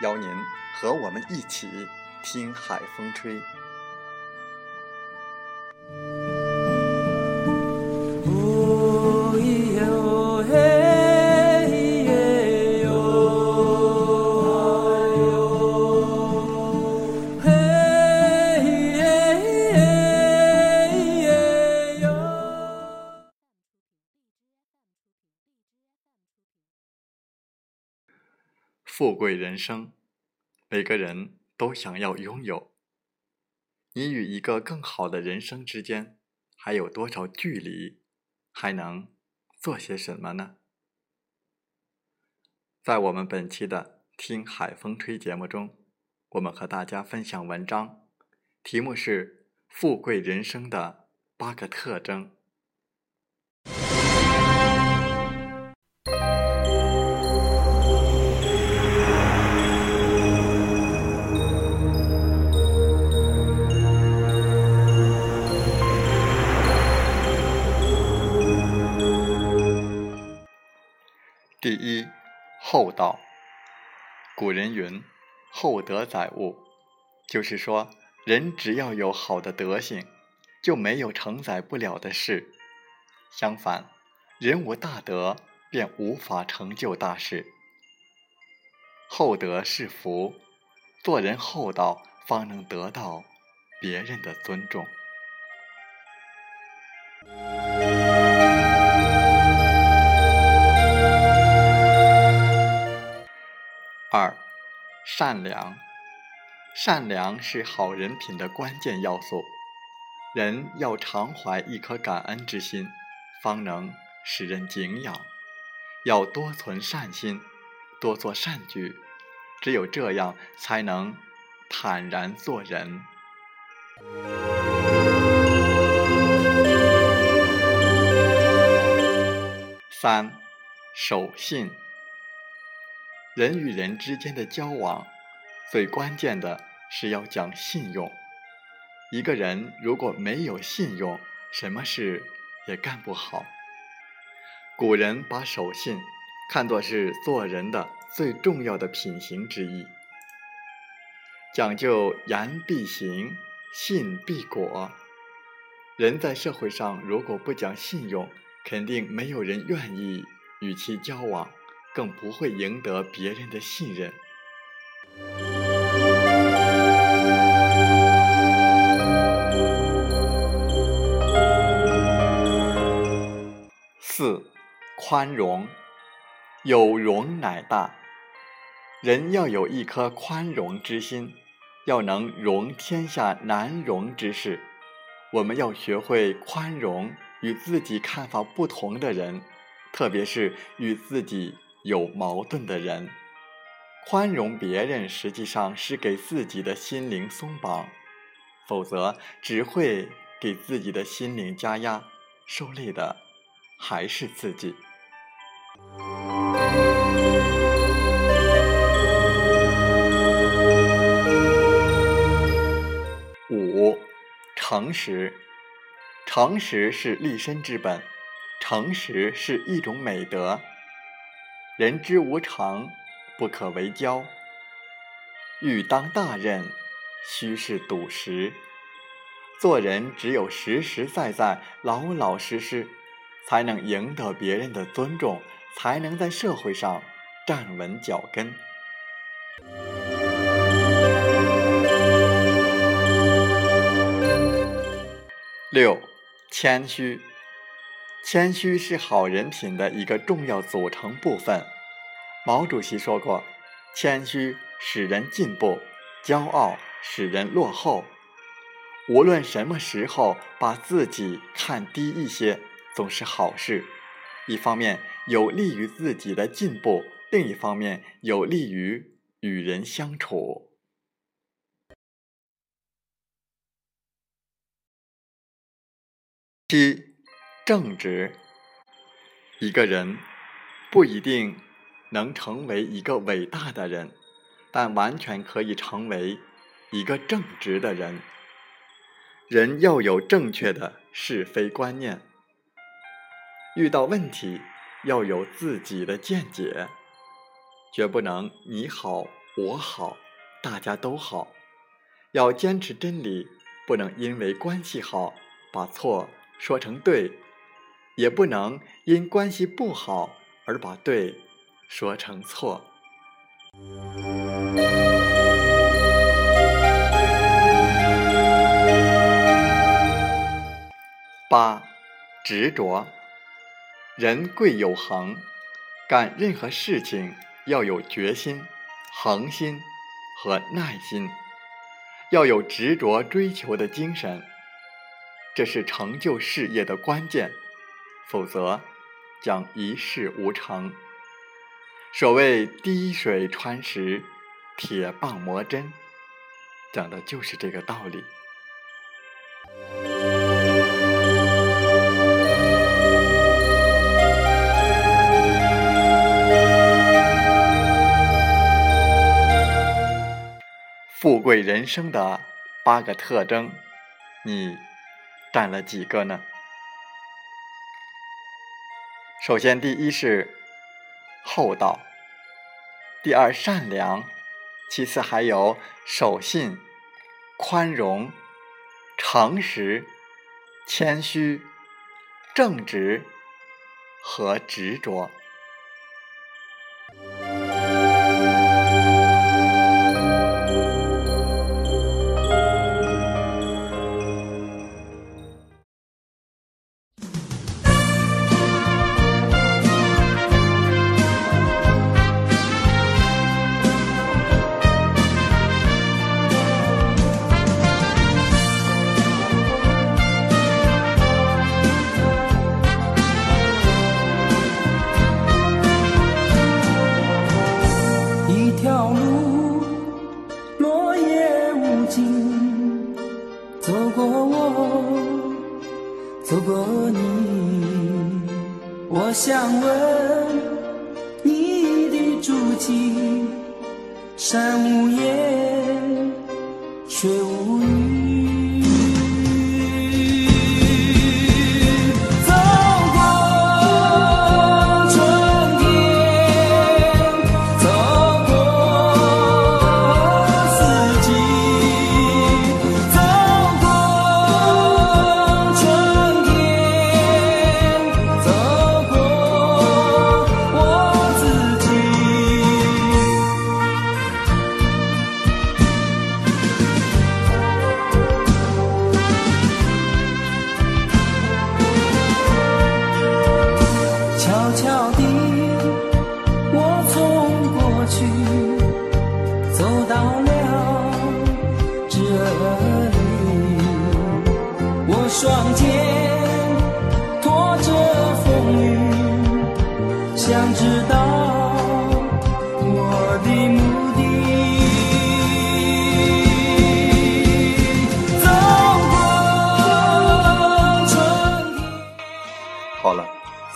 邀您和我们一起听海风吹。富贵人生，每个人都想要拥有。你与一个更好的人生之间还有多少距离？还能做些什么呢？在我们本期的《听海风吹》节目中，我们和大家分享文章，题目是《富贵人生的八个特征》。第一，厚道。古人云：“厚德载物”，就是说，人只要有好的德行，就没有承载不了的事。相反，人无大德，便无法成就大事。厚德是福，做人厚道，方能得到别人的尊重。善良。善良是好人品的关键要素。人要常怀一颗感恩之心，方能使人敬仰。要多存善心，多做善举，只有这样，才能坦然做人。三，守信。人与人之间的交往，最关键的是要讲信用。一个人如果没有信用，什么事也干不好。古人把守信看作是做人的最重要的品行之一，讲究言必行，信必果。人在社会上如果不讲信用，肯定没有人愿意与其交往。更不会赢得别人的信任。四，宽容，有容乃大。人要有一颗宽容之心，要能容天下难容之事。我们要学会宽容与自己看法不同的人，特别是与自己。有矛盾的人，宽容别人，实际上是给自己的心灵松绑，否则只会给自己的心灵加压，受累的还是自己。五，诚实，诚实是立身之本，诚实是一种美德。人之无常，不可为交。欲当大任，须是笃实。做人只有实实在在、老老实实，才能赢得别人的尊重，才能在社会上站稳脚跟。六，谦虚。谦虚是好人品的一个重要组成部分。毛主席说过：“谦虚使人进步，骄傲使人落后。”无论什么时候，把自己看低一些，总是好事。一方面有利于自己的进步，另一方面有利于与人相处。七，正直。一个人不一定能成为一个伟大的人，但完全可以成为一个正直的人。人要有正确的是非观念，遇到问题要有自己的见解，绝不能你好我好大家都好。要坚持真理，不能因为关系好把错。说成对，也不能因关系不好而把对说成错。八，执着。人贵有恒，干任何事情要有决心、恒心和耐心，要有执着追求的精神。这是成就事业的关键，否则将一事无成。所谓滴水穿石，铁棒磨针，讲的就是这个道理。富贵人生的八个特征，你。占了几个呢？首先，第一是厚道，第二善良，其次还有守信、宽容、诚实、谦虚、正直和执着。想问你的足迹，山无言，水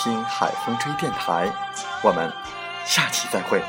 听海风吹电台，我们下期再会。